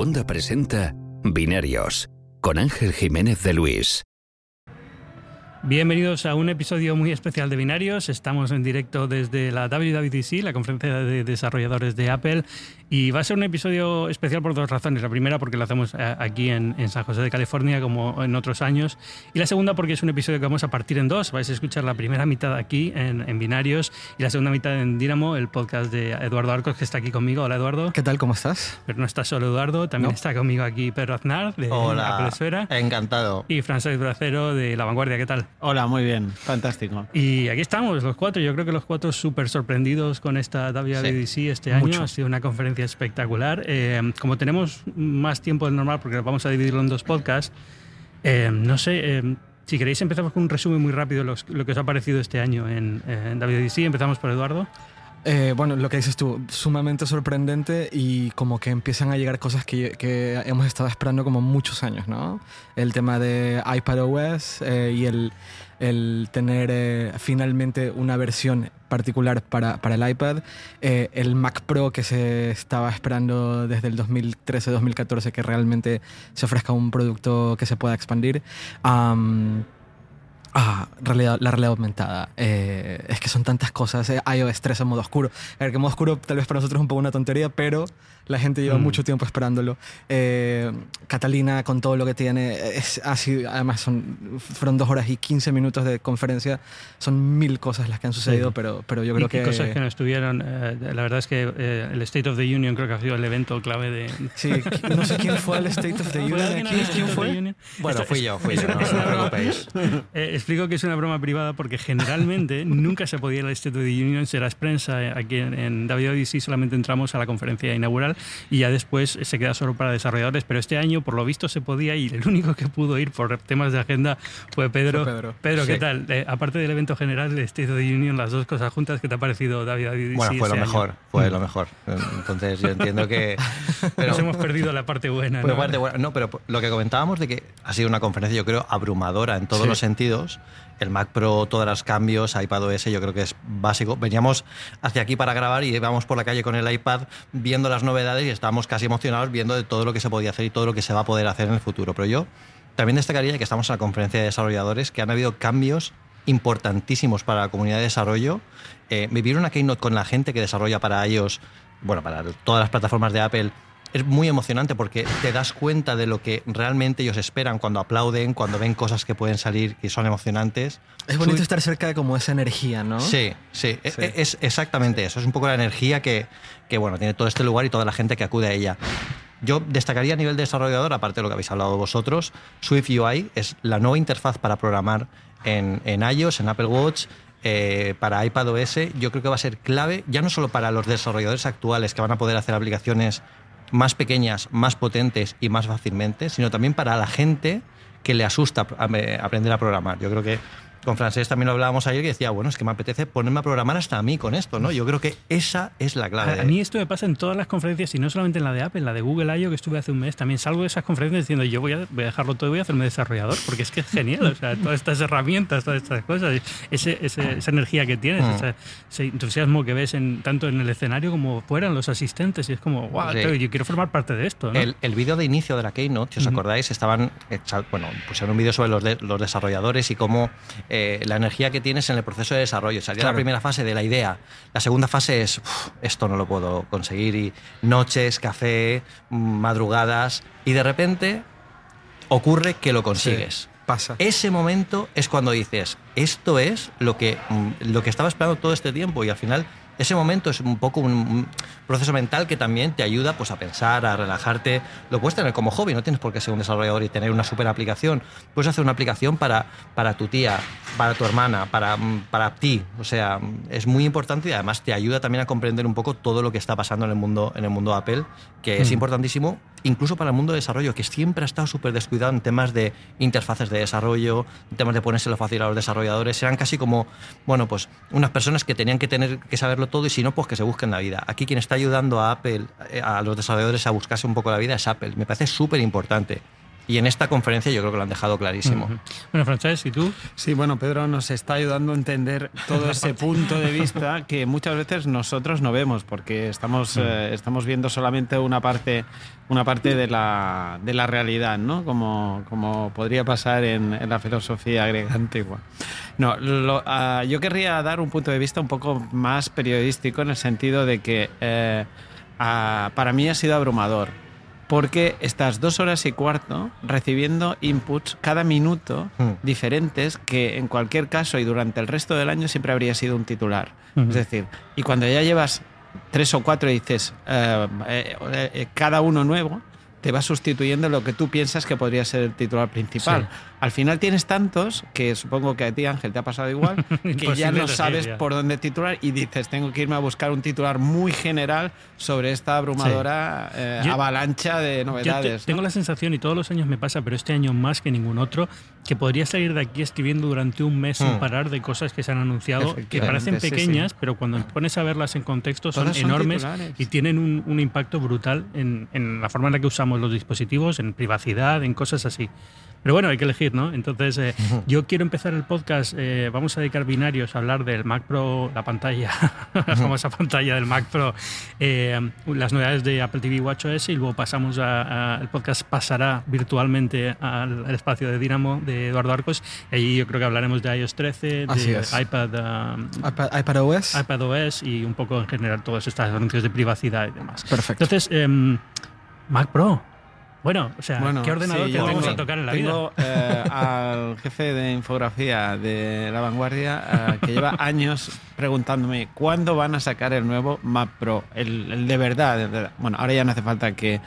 Segunda presenta Binarios con Ángel Jiménez de Luis. Bienvenidos a un episodio muy especial de Binarios. Estamos en directo desde la WWDC, la conferencia de desarrolladores de Apple, y va a ser un episodio especial por dos razones. La primera porque lo hacemos eh, aquí en, San José de California como en otros años. Y la segunda porque es un episodio que vamos a partir en dos. Vais a escuchar la primera mitad aquí en, Binarios y la segunda mitad en Dynamo, el podcast de Eduardo Arcos que está aquí conmigo. Hola Eduardo. ¿Qué tal? ¿Cómo estás? Pero no está solo Eduardo, también está conmigo aquí Pedro Aznar de Hola. Apple Esfera. Encantado. Y Francesc Bracero de La Vanguardia. ¿Qué tal? Hola, muy bien. Fantástico. Y aquí estamos los cuatro. Yo creo que los cuatro súper sorprendidos con esta WWDC este año. Ha sido una conferencia espectacular. Eh, como tenemos más tiempo del normal, porque vamos a dividirlo en dos podcasts, eh, no sé, eh, si queréis empezamos con un resumen muy rápido de lo que os ha parecido este año en, en WDC. Empezamos por Eduardo. Bueno, lo que dices tú, sumamente sorprendente y como que empiezan a llegar cosas que, que hemos estado esperando como muchos años, ¿no? El tema de iPadOS y el, el tener finalmente una versión particular para, para el iPad, eh, el Mac Pro que se estaba esperando desde el 2013-2014 que realmente se ofrezca un producto que se pueda expandir. Ah, realidad, la realidad aumentada. Eh, es que son tantas cosas. Eh, iOS 3 en modo oscuro. A ver, que modo oscuro tal vez para nosotros es un poco una tontería, pero la gente lleva mm. mucho tiempo esperándolo. Eh, Catalina, con todo lo que tiene, es así. Además, son, fueron dos horas y 15 minutos de conferencia. Son mil cosas las que han sucedido, pero, pero yo creo que. cosas que no estuvieron. la verdad es que el State of the Union creo que ha sido el evento clave de. Sí, no sé quién fue el State of the Union. ¿Quién, fue? Bueno, fui yo, fui yo, no os preocupéis explico que es una broma privada porque generalmente nunca se podía ir al State of the Union, serás prensa. Aquí en, en WWDC solamente entramos a la conferencia inaugural y ya después se queda solo para desarrolladores. Pero este año, por lo visto, se podía y el único que pudo ir por temas de agenda fue Pedro. Pedro, ¿qué tal? Eh, aparte del evento general, el State of the Union, las dos cosas juntas, ¿qué te ha parecido WWDC? Bueno, fue lo mejor, fue lo mejor. Entonces yo entiendo que... Pero, Nos hemos perdido la parte buena. ¿no? Parte buena. no, pero lo que comentábamos de que ha sido una conferencia, yo creo, abrumadora en todos los sentidos el Mac Pro, todos los cambios, iPadOS, yo creo que es básico. Veníamos hacia aquí para grabar y íbamos por la calle con el iPad viendo las novedades y estábamos casi emocionados viendo de todo lo que se podía hacer y todo lo que se va a poder hacer en el futuro. Pero yo también destacaría que estamos en la conferencia de desarrolladores, que han habido cambios importantísimos para la comunidad de desarrollo. Eh, vivir una keynote con la gente que desarrolla para ellos, bueno, para todas las plataformas de Apple, es muy emocionante porque te das cuenta de lo que realmente ellos esperan cuando aplauden, cuando ven cosas que pueden salir y son emocionantes. Es bonito estar cerca de como esa energía, ¿no? Sí, sí, e, e, Es, exactamente eso. Es un poco la energía que, que, bueno, tiene todo este lugar y toda la gente que acude a ella. Yo destacaría a nivel de desarrollador, aparte de lo que habéis hablado vosotros, Swift UI es la nueva interfaz para programar en, en iOS, en Apple Watch, eh, para iPadOS, yo creo que va a ser clave, ya no solo para los desarrolladores actuales que van a poder hacer aplicaciones más pequeñas, más potentes y más fácilmente, sino también para la gente que le asusta aprender a programar. Yo creo que con Francés también lo hablábamos ayer y decía, bueno, es que me apetece ponerme a programar hasta a mí con esto, ¿no? Yo creo que esa es la clave. A, mí esto me pasa en todas las conferencias y no solamente en la de Apple, en la de Google I.O. que estuve hace un mes, también salgo de esas conferencias diciendo, yo voy a, dejarlo todo y voy a hacerme desarrollador, porque es que es genial, o sea, todas estas herramientas, todas estas cosas, ese, esa energía que tienes, mm. ese, entusiasmo que ves en, tanto en el escenario como fuera en los asistentes, y es como, wow, yo quiero formar parte de esto. El, el vídeo de inicio de la Keynote, si os acordáis, estaban, bueno, pusieron un vídeo sobre los, los desarrolladores y cómo eh, la energía que tienes en el proceso de desarrollo. Salía la primera fase de la idea. La segunda fase es, esto no lo puedo conseguir. Y noches, café, madrugadas. Y de repente ocurre que lo consigues. pasa. Ese momento es cuando dices, esto es lo que, mm, lo que estaba esperando todo este tiempo. Y al final ese momento es un poco un, proceso mental que también te ayuda pues, a pensar, a relajarte. Lo puedes tener como hobby, no tienes por qué ser un desarrollador y tener una super aplicación. Puedes hacer una aplicación para, para tu tía, para tu hermana, para, para ti. O sea, es muy importante y además te ayuda también a comprender un poco todo lo que está pasando en el mundo, en el mundo Apple, que es mm. importantísimo incluso para el mundo de desarrollo, que siempre ha estado súper descuidado en temas de interfaces de desarrollo, en temas de ponérselo fácil a los desarrolladores. Eran casi como, bueno, pues unas personas que tenían que tener que saberlo todo y si no, pues que se busquen la vida. Aquí quien está ayudando a Apple, eh, a los desarrolladores a buscarse un poco la vida es Apple. Me parece súper importante. Y en esta conferencia yo creo que lo han dejado clarísimo. Ujú. Bueno, Francesc, ¿y tú? Sí, bueno, Pedro nos está ayudando a entender todo ese punto de vista que muchas veces nosotros no vemos, porque estamos, eh, estamos viendo solamente una parte, una parte de, la, de la realidad, ¿no? Como, como podría pasar en, en la filosofía griega antigua. No, lo- ah, yo querría dar un punto de vista un poco más periodístico en el sentido de que eh, ah, para mí ha sido abrumador. Porque estás dos horas y cuarto recibiendo inputs cada minuto Mm. diferentes que en cualquier caso y durante el resto del año siempre habría sido un titular. Ujú. Es decir, y cuando ya llevas tres o cuatro y dices eh, eh, eh, cada uno nuevo, te va sustituyendo lo que tú piensas que podría ser el titular principal. Sí. Al final tienes tantos que supongo que a ti, Ángel, te ha pasado igual, que ya no sabes ya. por dónde titular y dices, tengo que irme a buscar un titular muy general sobre esta abrumadora eh, Yo- avalancha de Yo novedades. ¿no? tengo la sensación, y todos los años me pasa, pero este año más que ningún otro, que podría salir de aquí escribiendo durante un mes sin Hmm. parar de cosas que se han anunciado, que parecen sí, sí. pequeñas, pero cuando pones a verlas en contexto son son enormes titulares. y tienen un, un impacto brutal en, en la forma en la que usamos los dispositivos, en privacidad, en cosas así. Pero bueno, hay que elegir, ¿no? Entonces, eh, yo quiero empezar el podcast, eh, vamos a dedicar binarios a hablar del Mac Pro, la pantalla, la famosa pantalla del Mac Pro, eh, las novedades de Apple TV WatchOS y luego pasamos a, a- el podcast pasará virtualmente al, al espacio de Dynamo de Eduardo Arcos. Y allí yo creo que hablaremos de iOS 13, Así de es. iPad, um, iPad, iPadOS. iPadOS y un poco en general todos estos anuncios de privacidad y demás. Perfecto. Entonces, em, Mac Pro. Bueno, o sea, Bueno, ¿qué ordenador sí, tengo- a tocar en la vida? tengo, eh, al jefe de infografía de La Vanguardia eh, que lleva años preguntándome cuándo van a sacar el nuevo Mac Pro, el, el de verdad, el de- Bueno, ahora ya no hace falta que,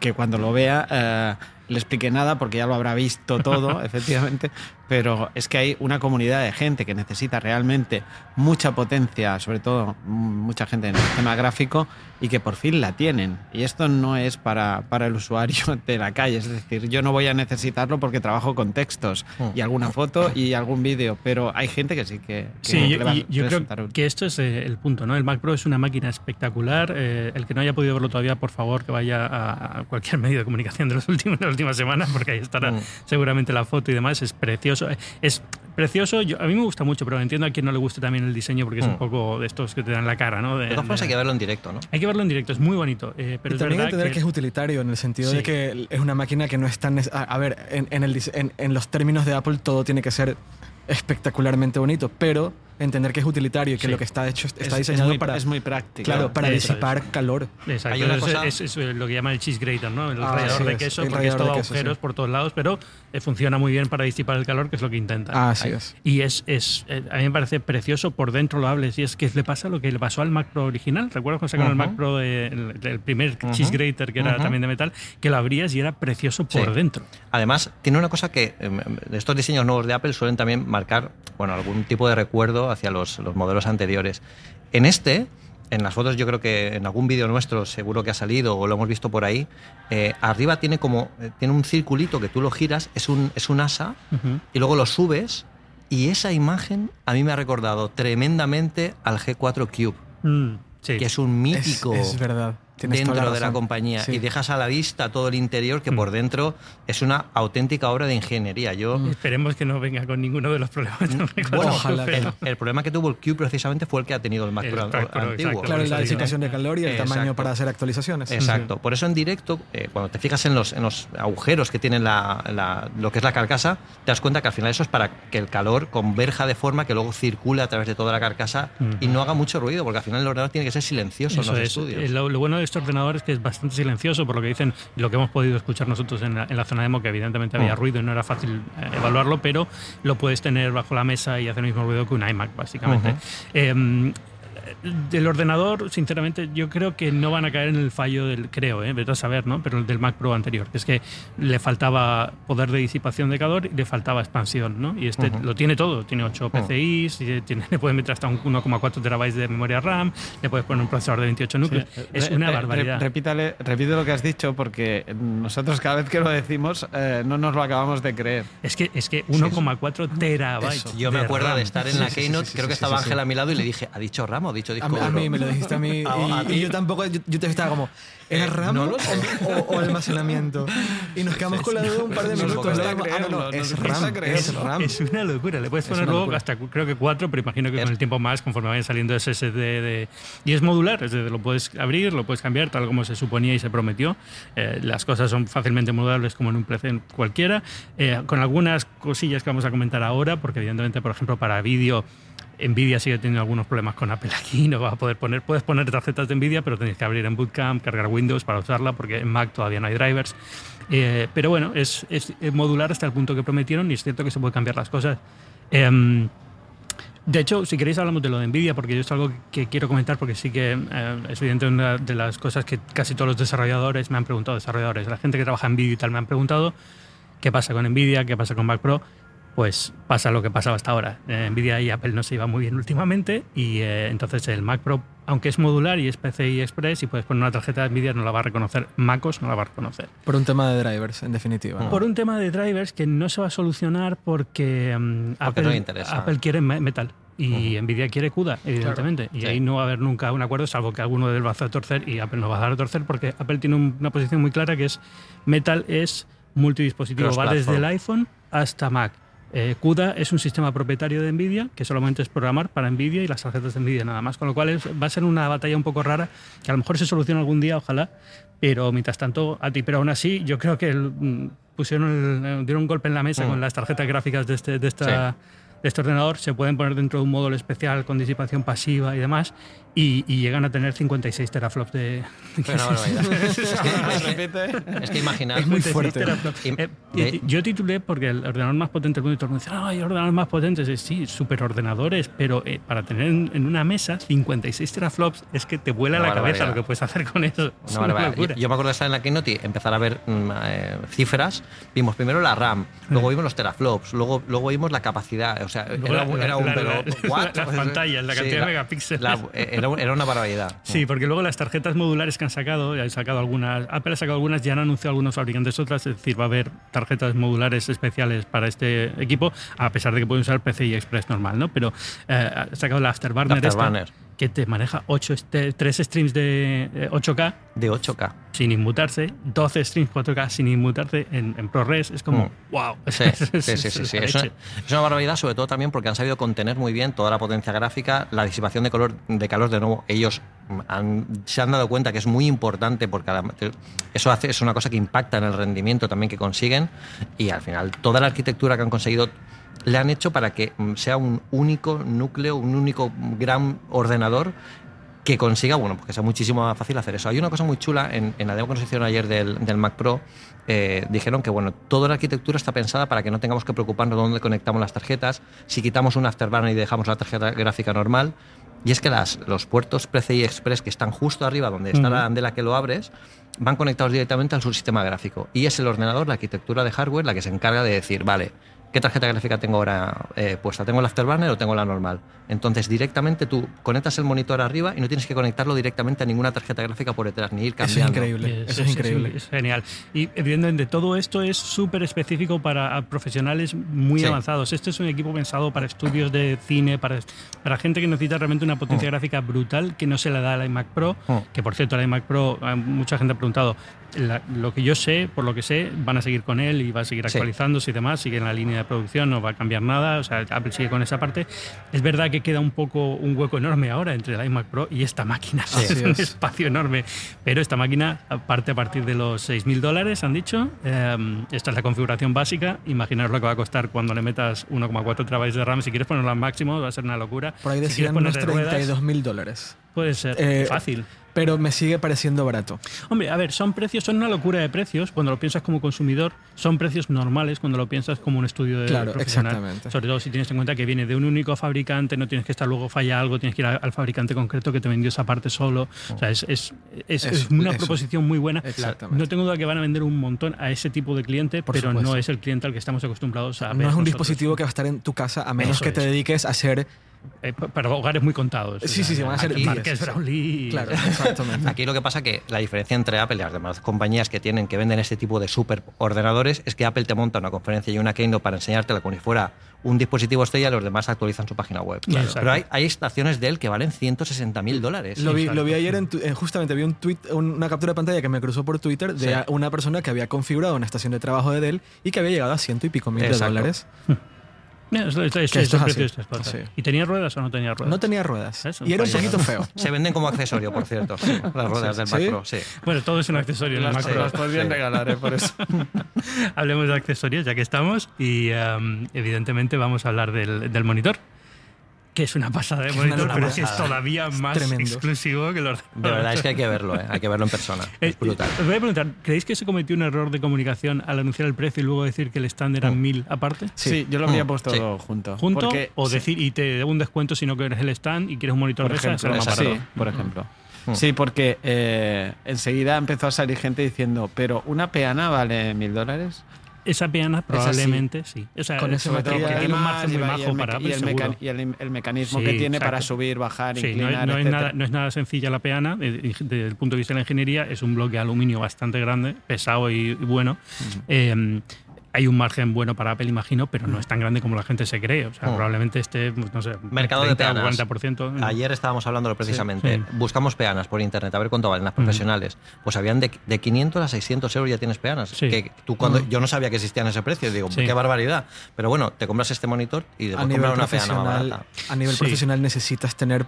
que cuando lo vea eh, le explique nada porque ya lo habrá visto todo, efectivamente, pero es que hay una comunidad de gente que necesita realmente mucha potencia, sobre todo mucha gente en el tema gráfico, y que por fin la tienen. Y esto no es para, para el usuario de la calle, es decir, yo no voy a necesitarlo porque trabajo con textos y alguna foto y algún vídeo, pero hay gente que sí que, que Sí, yo, yo creo útil. que esto es eh, el punto, ¿no? El Mac Pro es una máquina espectacular. eh, el que no haya podido verlo todavía, por favor, que vaya a, cualquier medio de comunicación de, los últimos, últimas semanas, porque ahí estará Mm. seguramente la foto y demás. Es precioso. Eh, Es precioso. Yo, a mí me gusta mucho, pero entiendo a quien no le guste también el diseño, porque es un Mm. poco de estos que te dan la cara, ¿no? De- De todas formas hay que verlo en directo, ¿no? hay que verlo en directo, es muy bonito. eh, pero y es también entender que, que... es utilitario en el sentido Sí. de que es una máquina que no es tan... A, a ver, en, en el en- en los términos de Apple todo tiene que ser espectacularmente bonito, pero entender que es utilitario y que Sí. lo que está hecho está Es- es diseñado muy- para... es muy práctico. Claro, para Eso disipar calor. Exacto, Hay una es, cosa- es- es lo que llaman el cheese grater, ¿no? El Ah, rallador de es, queso, el porque es todo queso, agujeros sí. por todos lados, pero eh, funciona muy bien para disipar el calor, que es lo que intenta. Ah, así es. Y es, es eh, a mí me parece precioso por dentro lo hables y es que le pasa lo que le pasó al Mac Pro original. ¿Recuerdas cuando sacaron el Ujú. Mac Pro, de- el, el primer Ujú. cheese grater que era Ujú. también de metal, que lo abrías y era precioso por Sí. dentro? Además, tiene una cosa que em, em, estos diseños nuevos de Apple suelen también marcar bueno, algún tipo de recuerdo hacia los, los modelos anteriores. En este, en las fotos yo creo que en algún vídeo nuestro seguro que ha salido o lo hemos visto por ahí, eh, arriba tiene como eh, tiene un circulito que tú lo giras, es un, es un asa y luego lo subes y esa imagen a mí me ha recordado tremendamente al G4 Cube, Mm, sí. que es un Es, mítico es verdad. Tienes dentro de la compañía Sí. y dejas a la vista todo el interior que Mm. por dentro es una auténtica obra de ingeniería. Yo Esperemos que no venga con ninguno de los problemas. Pro, bueno, Ojalá el, el problema que tuvo el Cube precisamente fue el que ha tenido el Mac Pro antiguo. exacto. Claro, la disipación de calor y el Exacto. tamaño para hacer actualizaciones. Exacto. Por eso en directo, eh, cuando te fijas en los, en los agujeros que tiene la, la- lo que es la carcasa, te das cuenta que al final eso es para que el calor converja de forma que luego circule a través de toda la carcasa y no haga mucho ruido, porque al final el ordenador tiene que ser silencioso en Eso los es. estudios. Eh, Lo, lo bueno de este ordenador es que es bastante silencioso, por lo que dicen, lo que hemos podido escuchar nosotros en la, en la zona demo, que evidentemente había Mm. ruido y no era fácil eh, evaluarlo, pero lo puedes tener bajo la mesa y hacer el mismo ruido que un iMac, básicamente. Eh, del ordenador, sinceramente, yo creo que no van a caer en el fallo del, creo, eh, vete a saber, ¿no? Pero el del Mac Pro anterior, que es que le faltaba poder de disipación de calor y le faltaba expansión, ¿no? Y este lo tiene todo, tiene 8 PCIs, y tiene, le puedes meter hasta un 1,4 terabytes de memoria RAM, le puedes poner un procesador de 28 núcleos. es una barbaridad. repítale- repite lo que has dicho porque nosotros cada vez que lo decimos eh, no nos lo acabamos de creer. Es que, es que 1,4 terabytes. Eso. Yo me acuerdo RAM. de estar en la Sí, sí, sí, Keynote, sí, creo sí, que sí, estaba sí, Ángel sí. a mi lado y le dije, ¿ha dicho RAM o ha dicho dicho disco A, mí- a duro. mí me lo dijiste a mí. A y, ti. y yo tampoco, yo, yo te estaba como, ¿era Eh, RAM no o, o- almacenamiento? Y nos quedamos con la duda un par de minutos. ah, no, no, es RAM, es RAM. Es una locura. Le puedes Es poner luego hasta creo que cuatro, pero imagino que con el tiempo más, conforme vayan saliendo SSD de... Y es modular, es decir, lo puedes abrir, lo puedes cambiar, tal como se suponía y se prometió. Eh, las cosas son fácilmente modulables como en un PC cualquiera, eh, con algunas cosillas que vamos a comentar ahora, porque evidentemente, por ejemplo, para vídeo... Nvidia sigue teniendo algunos problemas con Apple aquí, no va a poder poner, puedes poner tarjetas de Nvidia, pero tenéis que abrir en Bootcamp, cargar Windows para usarla, porque en Mac todavía no hay drivers. Eh, pero bueno, es, modular hasta el punto que prometieron y es cierto que se puede cambiar las cosas. Em, de hecho, si queréis hablamos de lo de Nvidia, porque yo es algo que quiero comentar, porque sí que eh, es evidente una de las cosas que casi todos los desarrolladores me han preguntado, desarrolladores, la gente que trabaja en vídeo y tal me han preguntado, ¿qué pasa con Nvidia? ¿Qué pasa con Mac Pro? Pues pasa lo que pasaba hasta ahora. Eh, Nvidia y Apple no se iban muy bien últimamente y eh, entonces el Mac Pro, aunque es modular y es PCI Express y puedes poner una tarjeta de Nvidia, no la va a reconocer. MacOS no la va a reconocer. Por un tema de drivers, en definitiva. ¿no? Por un tema de drivers que no se va a solucionar porque, mm, Apple, no quiere me- Metal y Nvidia quiere CUDA, evidentemente. Y Sí. ahí no va a haber nunca un acuerdo, salvo que alguno del va a hacer torcer y Apple no va a dar a torcer porque Apple tiene un- una posición muy clara que es Metal es multidispositivo, va desde el iPhone hasta Mac. Eh, CUDA es un sistema propietario de Nvidia que solamente es programar para Nvidia y las tarjetas de Nvidia nada más, con lo cual es- va a ser una batalla un poco rara que a lo mejor se soluciona algún día, ojalá, pero mientras tanto a ti. Pero aún así, yo creo que el- mm, pusieron el- dieron un golpe en la mesa Mm. con las tarjetas gráficas de este, de, esta, de este ordenador, se pueden poner dentro de un módulo especial con disipación pasiva y demás, y, y llegan a tener 56 teraflops de... Barbaridad. es, que, es imaginar. Es muy 56 fuerte. Eh, de- yo titulé porque el ordenador más potente del mundo y todo el mundo dice, "Ah, hay ordenadores más potentes. Eh, Sí, superordenadores, pero eh, para tener en, en una mesa 56 teraflops es que te vuela Una la cabeza barbaridad. lo que puedes hacer con eso. Es Una. Yo, yo me acuerdo de estar en la Keynote y empezar a ver mm, eh, cifras. Vimos primero la RAM, luego vimos los teraflops, luego, luego vimos la capacidad. O sea, Luego era, la- era un. la- pero, pantallas, la cantidad de megapíxeles. la- era, era una barbaridad. Sí, porque luego las tarjetas modulares que han sacado, ya han sacado algunas, Apple ha sacado algunas, ya han anunciado algunos fabricantes otras, es decir, va a haber tarjetas modulares especiales para este equipo, a pesar de que pueden usar PCI Express normal, ¿no? Pero eh, ha sacado la Afterburner, esta, Afterburner. Que te maneja 8 3 streams de eh, 8K De 8K. sin inmutarse, 12 streams 4K sin inmutarse en, en ProRes, es como, Mm. wow. Sí, sí, sí, sí, sí. la Es, una, leche. es una barbaridad, sobre todo también porque han sabido contener muy bien toda la potencia gráfica, la disipación de, color, de calor. De nuevo, ellos han- se han dado cuenta que es muy importante porque eso hace, es una cosa que impacta en el rendimiento también que consiguen y al final toda la arquitectura que han conseguido le han hecho para que mm, sea un único núcleo, un único gran ordenador que consiga, bueno, pues que sea muchísimo más fácil hacer eso. Hay una cosa muy chula en, en la demo que nos hicieron ayer del, del Mac Pro. eh, dijeron que bueno, toda la arquitectura está pensada para que no tengamos que preocuparnos de dónde conectamos las tarjetas. Si quitamos un Afterburner y dejamos la tarjeta gráfica normal, y es que las, los puertos PCI Express que están justo arriba donde está la andela que lo abres, van conectados directamente al subsistema gráfico. Y es el ordenador, la arquitectura de hardware, la que se encarga de decir, vale, ¿qué tarjeta gráfica tengo ahora eh, puesta? ¿Tengo el Afterburner o tengo la normal? Entonces directamente tú conectas el monitor arriba y no tienes que conectarlo directamente a ninguna tarjeta gráfica por detrás, ni ir Eso es cambiando. increíble. Eso es increíble. Es genial. Y evidentemente todo esto es súper específico para profesionales muy Sí. avanzados. Este es un equipo pensado para estudios de cine, para, para gente que necesita realmente una potencia Mm. gráfica brutal que no se le da al iMac Pro. Mm. Que por cierto, el iMac Pro, eh, mucha gente ha preguntado, la- lo que yo sé, por lo que sé, van a seguir con él y va a seguir Sí. actualizándose y demás, sigue en la línea de producción, no va a cambiar nada, o sea, Apple sigue con esa parte. Es verdad que queda un poco un hueco enorme ahora entre el iMac Pro y esta máquina, Sí. es un es. espacio enorme, pero esta máquina parte a partir de los 6.000 dólares, han dicho, Eh, esta es la configuración básica, imaginaros lo que va a costar cuando le metas 1,4 terabytes de RAM, si quieres ponerlo al máximo va a ser una locura. Por ahí si decían unos ponerle ruedas, 32 mil dólares. Puede ser Eh, fácil. Pero me sigue pareciendo barato. Hombre, a ver, son precios, son una locura de precios cuando lo piensas como consumidor, son precios normales cuando lo piensas como un estudio de Claro, profesional. exactamente. Sobre todo si tienes en cuenta que viene de un único fabricante, no tienes que estar luego falla algo, tienes que ir al fabricante concreto que te vendió esa parte solo. O sea, es, es, es- Eso, es una eso. proposición muy buena. Exactamente. No tengo duda que van a vender un montón a ese tipo de cliente, Por pero supuesto. no es el cliente al que estamos acostumbrados a ver. No es un nosotros. dispositivo que va a estar en tu casa a menos Eso que te es. dediques a hacer eh, para hogares muy contados. Sí, sí, sí, van a ser sí. Brownlee. Claro, exactamente. Aquí lo que pasa que la diferencia entre Apple y las demás compañías que tienen que venden este tipo de super ordenadores es que Apple te monta una conferencia y una keynote para enseñártela como si fuera un dispositivo estrella y los demás actualizan su página web. Claro. Pero hay, hay estaciones de él que valen 160 mil dólares. Lo vi, lo vi ayer, en tu- eh, justamente vi un tweet, un- una captura de pantalla que me cruzó por Twitter de Sí. una persona que había configurado una estación de trabajo de Dell y que había llegado a ciento y pico mil de Exacto. dólares. Es- es- es- esto así. Sí. ¿Y tenía ruedas o no tenía ruedas? No tenía ruedas. Eso, y era un poquito feo. Se venden como accesorio, por cierto, sí, las ruedas del Mac ¿Sí? Bueno, todo es un accesorio Las, Mac Pro. las podrían Sí. regalar, ¿eh? por eso. Hablemos de accesorios, ya que estamos. Y um, evidentemente vamos a hablar del, del monitor. Que es una pasada de una pero es que es pasada. todavía más exclusivo que ordenador. De verdad es que hay que verlo, ¿eh? hay que verlo en persona. Eh, Es brutal. Os voy a preguntar, ¿creéis que se cometió un error de comunicación al anunciar el precio y luego decir que el stand era Oh. 1000 aparte? Sí, yo lo había Mm, puesto sí. junto. ¿Junto? Porque, o sí, decir, y te debo un descuento si no quieres el stand y quieres un monitor por de esa, ejemplo, exacto. barato. sí, por ejemplo. Mm. Sí, porque eh, enseguida empezó a salir gente diciendo, pero una peana vale mil dólares. Esa peana probablemente sí. O sea, Con ese material. porque tiene un margen muy Además, y el bajo para y el, seguro. meca- y el- el mecanismo Sí, que tiene para subir, bajar, Sí, no, inclinar, es- no es nada, no es nada sencilla la peana. eh, Desde el punto de vista de la ingeniería, es un bloque de aluminio bastante grande, pesado y, y bueno. Eh, hay un margen bueno para Apple, imagino, pero no es tan grande como la gente se cree. O sea, Mm. probablemente esté, pues, no sé, Mercado de 30 o peanas. 40%. Ayer estábamos hablándolo precisamente. Sí. Buscamos peanas por internet, a ver cuánto valen las profesionales. Pues habían de, de 500 a 600 euros ya tienes peanas. Sí. Que tú cuando, Yo no sabía que existían ese precio. Digo, Sí. qué barbaridad. Pero bueno, te compras este monitor y después comprar una peana más barata. a nivel Sí. profesional necesitas tener...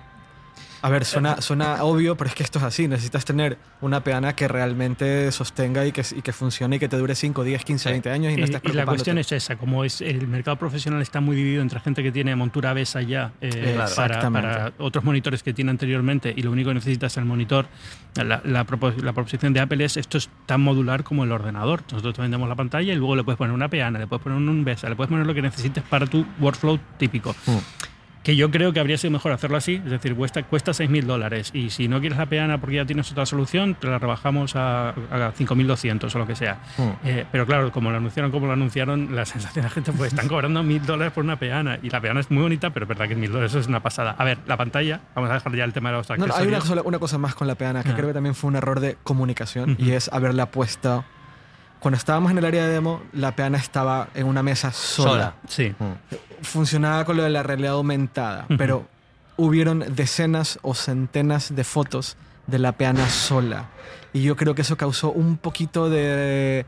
A ver, suena, suena obvio, pero es que esto es así. Necesitas tener una peana que realmente sostenga y que, y que funcione y que te dure 5, 10, 15, Sí. 20 años y no estés y la cuestión es esa, como es el mercado profesional está muy dividido entre gente que tiene montura BESA ya eh, Claro. para, otros monitores que tiene anteriormente y lo único que necesitas es el monitor. La, la, propo- la proposición de Apple es esto es tan modular como el ordenador. Nosotros te vendemos la pantalla y luego le puedes poner una peana, le puedes poner un BESA, le puedes poner lo que necesites para tu workflow típico. Mm. Que yo creo que habría sido mejor hacerlo así, es decir, cuesta, cuesta 6.000 dólares y si no quieres la peana porque ya tienes otra solución, te la rebajamos a, a 5.200 o lo que sea. Mm. Eh, pero claro, como lo anunciaron, como lo anunciaron, la sensación de la gente pues están cobrando 1.000 dólares por una peana y la peana es muy bonita, pero es verdad que 1.000 dólares es una pasada. A ver, la pantalla, vamos a dejar ya el tema de los No, no, hay accesorios. una, sola- una cosa más con la peana que Ah. creo que también fue un error de comunicación Ujú. y es haberla puesto. Cuando estábamos en el área de demo, la peana estaba en una mesa sola. Sola. Sí. Mm. Funcionaba con lo de la realidad aumentada, pero hubieron decenas o centenas de fotos de la peana sola. Y yo creo que eso causó un poquito de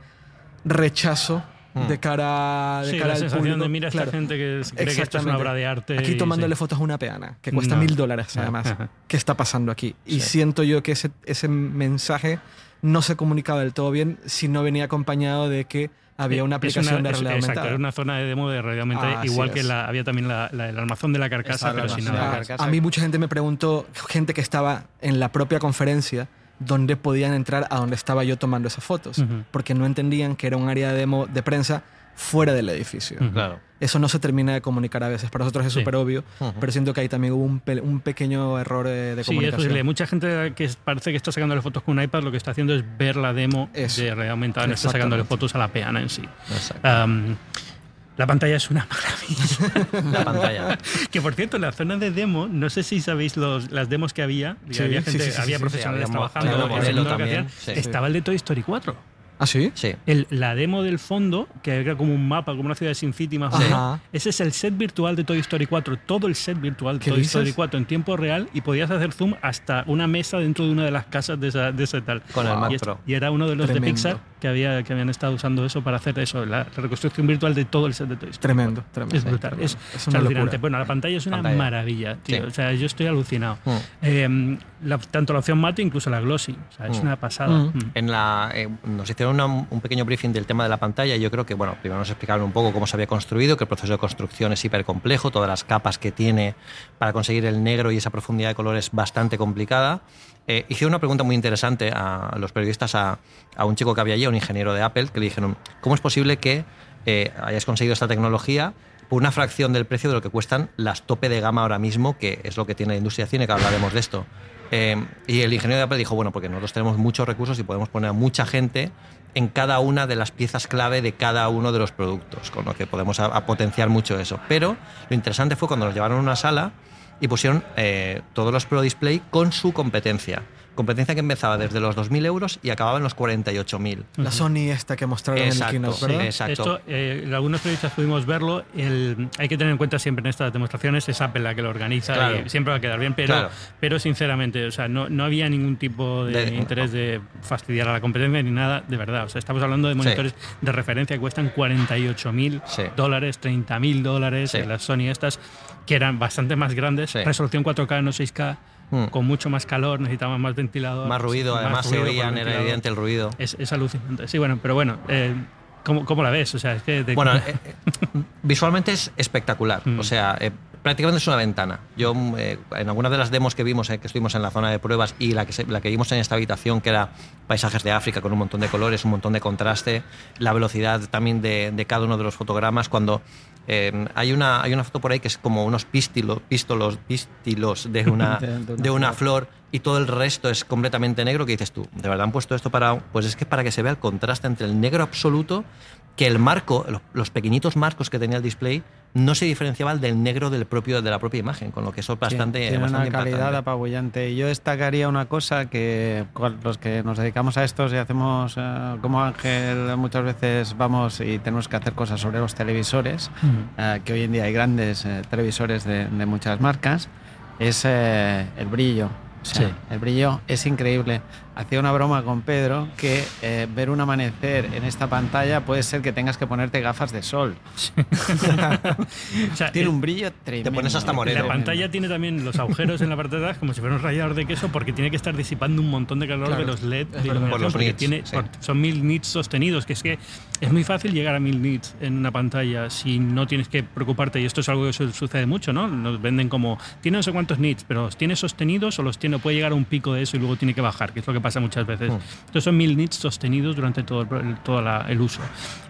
rechazo Mm. de cara, de Sí, cara la al sensación público. de mira a esta Claro. gente que cree que esto es una obra de arte. Aquí tomándole sí. fotos a una peana, que cuesta No. mil dólares además. ¿Qué está pasando aquí? Y Sí. siento yo que ese, ese mensaje no se comunicaba del todo bien si no venía acompañado de que había una Es aplicación de es- realidad Exacto, aumentada. era una zona de demo de realidad aumentada, Ah, igual que es. la, había también la- la- el armazón de la carcasa, pero sin de nada. carcasa. A mí mucha gente me preguntó, gente que estaba en la propia conferencia, dónde podían entrar a donde estaba yo tomando esas fotos, porque no entendían que era un área de demo de prensa fuera del edificio. Claro. Eso no se termina de comunicar a veces. Para nosotros es Sí. súper obvio, Ujú. pero siento que ahí también hubo un, pe- un pequeño error eh, de Sí, es comunicación. posible. Mucha gente que parece que está sacándole fotos con un iPad lo que está haciendo es ver la demo Eso. de realidad aumentada, no está sacándole fotos a la peana en sí. Am, la pantalla es una maravilla. La pantalla. que por cierto, en la zona de demo, no sé si sabéis los, las demos que había. Sí, había, sí, gente, sí, sí, había sí, profesionales sí, trabajando claro, en también, hacían. sí. Estaba el de Toy Story 4. ¿Ah, sí? Sí. El- la demo del fondo, que era como un mapa, como una ciudad de Sin City más o menos, Ajá. ese es el set virtual de Toy Story 4, todo el set virtual de ¿Qué Toy dices? Story 4 en tiempo real y podías hacer zoom hasta una mesa dentro de una de las casas de esa, de ese tal. Con el Mac y, es- Pro. y era uno de los Tremendo. de Pixar que, había, que habían estado usando eso para hacer eso, la, reconstrucción virtual de todo el set de Toy Story. Tremendo, tremendo. Es brutal, es, Es es una alucinante. locura. Bueno, la pantalla es una Pantalla. maravilla, tío. Sí. O sea, yo estoy alucinado. Mm. Eh, la- tanto la opción mate, incluso la glossy. O sea, es Mm. una pasada. Mm. Mm. En la, eh, nos hicieron una- un pequeño briefing del tema de la pantalla y yo creo que, bueno, primero nos explicaron un poco cómo se había construido, que el proceso de construcción es hiper complejo, todas las capas que tiene para conseguir el negro y esa profundidad de color es bastante complicada. Eh, hicieron una pregunta muy interesante a los periodistas, a, un chico que había allí, un ingeniero de Apple, que le dijeron, ¿cómo es posible que eh, hayas conseguido esta tecnología por una fracción del precio de lo que cuestan las tope de gama ahora mismo, que es lo que tiene la industria de cine, que hablaremos de esto? Eh, y el ingeniero de Apple dijo, bueno, porque nosotros tenemos muchos recursos y podemos poner a mucha gente en cada una de las piezas clave de cada uno de los productos, con lo que podemos potenciar mucho eso. Pero lo interesante fue cuando nos llevaron a una sala y pusieron eh, todos los Pro Display con su competencia. Competencia que empezaba desde los 2.000 euros y acababa en los 48.000. La Sony esta que mostraron Exacto, en el keynote, sí, ¿verdad? exacto. Esto, eh, en algunos periodistas pudimos verlo. El, hay que tener en cuenta siempre en estas demostraciones es Apple la que lo organiza Claro. y siempre va a quedar bien, pero, Claro. pero sinceramente, o sea, no, no había ningún tipo de, De- interés de fastidiar a la competencia ni nada, de verdad. O sea, estamos hablando de Sí. monitores de referencia que cuestan 48 mil Sí. dólares, 30 mil dólares, Sí. en las Sony estas, que eran bastante más grandes, Sí. resolución 4K, no 6K. Mm. Con mucho más calor, necesitaban más ventilador. Más ruido, más además se ruido por oían, era evidente el ruido. Es, es alucinante. Sí, bueno, pero bueno, eh, ¿cómo, cómo la ves? O sea, es que Bueno, eh, eh, visualmente es espectacular. Mm. O sea, eh, prácticamente es una ventana. Yo, eh, en algunas de las demos que vimos, eh, que estuvimos en la zona de pruebas y la que, se- la que vimos en esta habitación, que era paisajes de África con un montón de colores, un montón de contraste, la velocidad también de, de cada uno de los fotogramas, cuando eh, hay, una, hay una foto por ahí que es como unos pístilos, pístolos, pístilos de una, De- de una de una flor y todo el resto es completamente negro, que dices tú, ¿de verdad han puesto esto para...? Pues es que para que se vea el contraste entre el negro absoluto, que el marco, los, los pequeñitos marcos que tenía el display, no se diferenciaban del negro del propio, de la propia imagen, con lo que eso es bastante, Tiene bastante una calidad impactante. apabullante. Y Yo destacaría una cosa que los que nos dedicamos a estos y hacemos, eh, como Ángel, muchas veces vamos y tenemos que hacer cosas sobre los televisores, eh, que hoy en día hay grandes eh, televisores de, de muchas marcas, es eh, el brillo. O sea, Sí. El brillo es increíble. Hacía una broma con Pedro que eh, ver un amanecer en esta pantalla puede ser que tengas que ponerte gafas de sol. o sea, Tiene el- un brillo tremendo. pones hasta moreno. La pantalla tiene también los agujeros en la parte de atrás como si fuera un rallador de queso porque tiene que estar disipando un montón de calor Claro, de los LED de iluminación Por los porque nits, tiene, sí. por- son mil nits sostenidos, que es que es muy fácil llegar a mil nits en una pantalla si no tienes que preocuparte y esto es algo que su- sucede mucho, ¿no? Nos venden como, tiene no sé cuántos nits, pero los tiene sostenidos o los tiene, puede llegar a un pico de eso y luego tiene que bajar, que es lo que pasa muchas veces. Mm. Entonces son mil nits sostenidos durante todo el, todo la- el uso.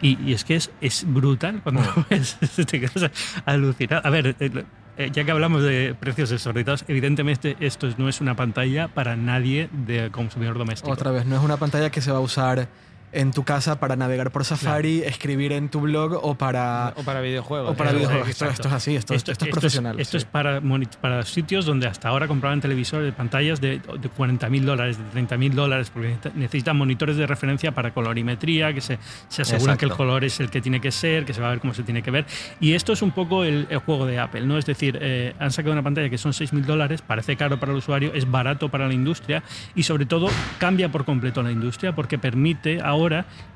Y, y es que es, es brutal cuando lo ves, te quedas alucinado. A ver, eh, eh, ya que hablamos de precios desorbitados, evidentemente esto es- no es una pantalla para nadie de consumidor doméstico. Otra vez, no es una pantalla que se va a usar en tu casa para navegar por Safari, escribir en tu blog o para, O para videojuegos. o para videojuegos. Esto, exacto. esto es así, esto, esto, es profesional. Esto sí. es para, para sitios donde hasta ahora compraban televisores, pantallas de, de 40 mil dólares, de 30 mil dólares, porque necesita- necesitan monitores de referencia para colorimetría, que se, se aseguran que el Exacto. color es el que tiene que ser, que se va a ver cómo se tiene que ver. Y esto es un poco el, el juego de Apple, ¿no? Es decir, eh, han sacado una pantalla que son 6 mil dólares, parece caro para el usuario, es barato para la industria y sobre todo cambia por completo la industria porque permite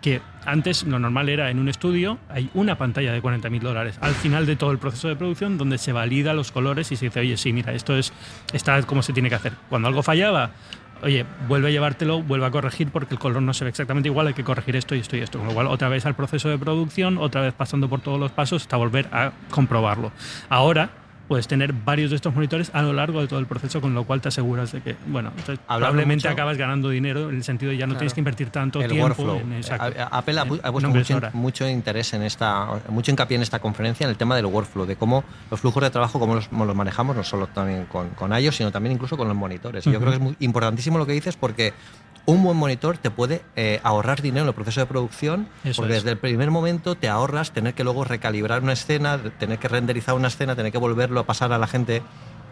que antes lo normal era en un estudio hay una pantalla de 40 mil dólares al final de todo el proceso de producción donde se valida los colores y se dice, oye, sí, mira, esto es está como se tiene que hacer. Cuando algo fallaba, oye, vuelve a llevártelo, vuelve a corregir porque el color no se ve exactamente igual, hay que corregir esto y esto y esto. Con lo cual, otra vez al proceso de producción, otra vez pasando por todos los pasos hasta volver a comprobarlo. Ahora puedes tener varios de estos monitores a lo largo de todo el proceso, con lo cual te aseguras de que, bueno, entonces, probablemente mucho- acabas ganando dinero en el sentido de ya no Claro. tienes que invertir tanto el tiempo. workflow. en- exacto. A- Apple ha, puesto mucho, mucho interés en esta, mucho hincapié en esta conferencia en el tema del workflow, de cómo los flujos de trabajo, cómo los, cómo los manejamos, no solo también con, con ellos, sino también incluso con los monitores. Yo creo que es muy importantísimo lo que dices porque un buen monitor te puede eh, ahorrar dinero en el proceso de producción, Eso porque es. desde el primer momento te ahorras tener que luego recalibrar una escena, tener que renderizar una escena, tener que volverlo a pasar a la gente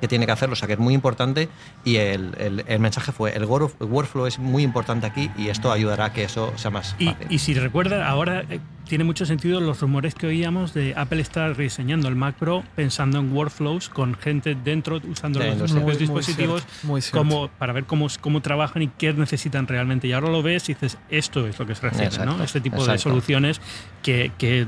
que tiene que hacerlo, o sea que es muy importante y el, el- el mensaje fue, el, work- el workflow es muy importante aquí y esto ayudará a que eso sea más Y, fácil. y si recuerda, ahora eh, tiene mucho sentido los rumores que oíamos de Apple estar rediseñando el Mac Pro pensando en workflows con gente dentro usando Sí, los propios muy dispositivos cierto, muy cierto. como para ver cómo, cómo trabajan y qué necesitan realmente. Y ahora lo ves y dices, esto es lo que se refiere, Exacto, ¿no? Este tipo de soluciones que, que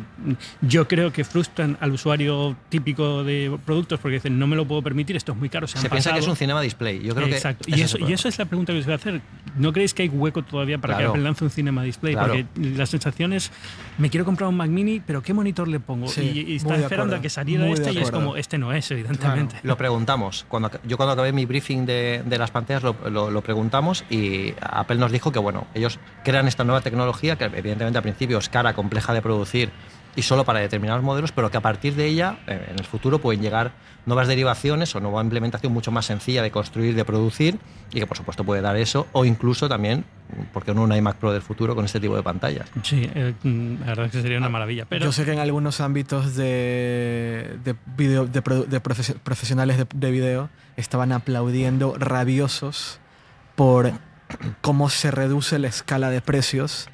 yo creo que frustran al usuario típico de productos porque dicen, no me lo puedo permitir, esto es muy caro. Se, piensa que es pasado". un cinema display. Yo creo Exacto. que Y eso, y eso es la pregunta que os voy a hacer. ¿No creéis que hay hueco todavía para que. Apple lance un Cinema Display? Claro. Porque la sensación es, me quiero comprar un Mac Mini, pero ¿qué monitor le pongo? Sí, y, y está esperando acuerdo, a que saliera este y es como, este no es, evidentemente. Lo preguntamos. Cuando, yo cuando acabé mi briefing de, de las pantallas lo, lo- lo preguntamos y Apple nos dijo que bueno, ellos crean esta nueva tecnología que evidentemente al principio es cara, compleja de producir y solo para determinados modelos, pero que a partir de ella, eh, en el futuro, pueden llegar nuevas derivaciones o nueva implementación mucho más sencilla de construir, de producir, y que por supuesto puede dar eso, o incluso también, porque no un iMac Pro del futuro con este tipo de pantallas. Sí, eh, mm, la verdad es que sería una maravilla. Pero Yo sé que en algunos ámbitos de, de, video- de produ- de profes- profesionales de, de video estaban aplaudiendo rabiosos por cómo se reduce la escala de precios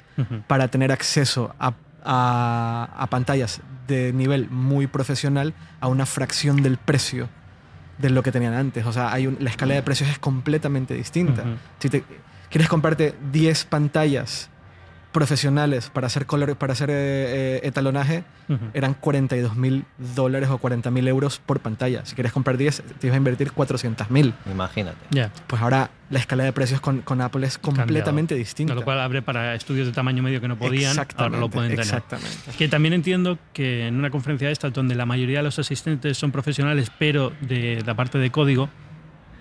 para tener acceso a, a- a pantallas de nivel muy profesional a una fracción del precio de lo que tenían antes. O sea, hay un- la escala de precios es completamente distinta. Si te quieres comprarte 10 pantallas profesionales para hacer color, para hacer eh, eh, etalonaje, eran 42 mil dólares o 40 mil euros por pantalla. Si quieres comprar 10, te vas a invertir 400 mil. Imagínate. Ya. Pues ahora la escala de precios con, con Apple es completamente distinta. Lo cual abre para estudios de tamaño medio que no podían, ahora lo pueden tener. Exactamente. Que también entiendo que en una conferencia de esta, donde la mayoría de los asistentes son profesionales, pero de la parte de código,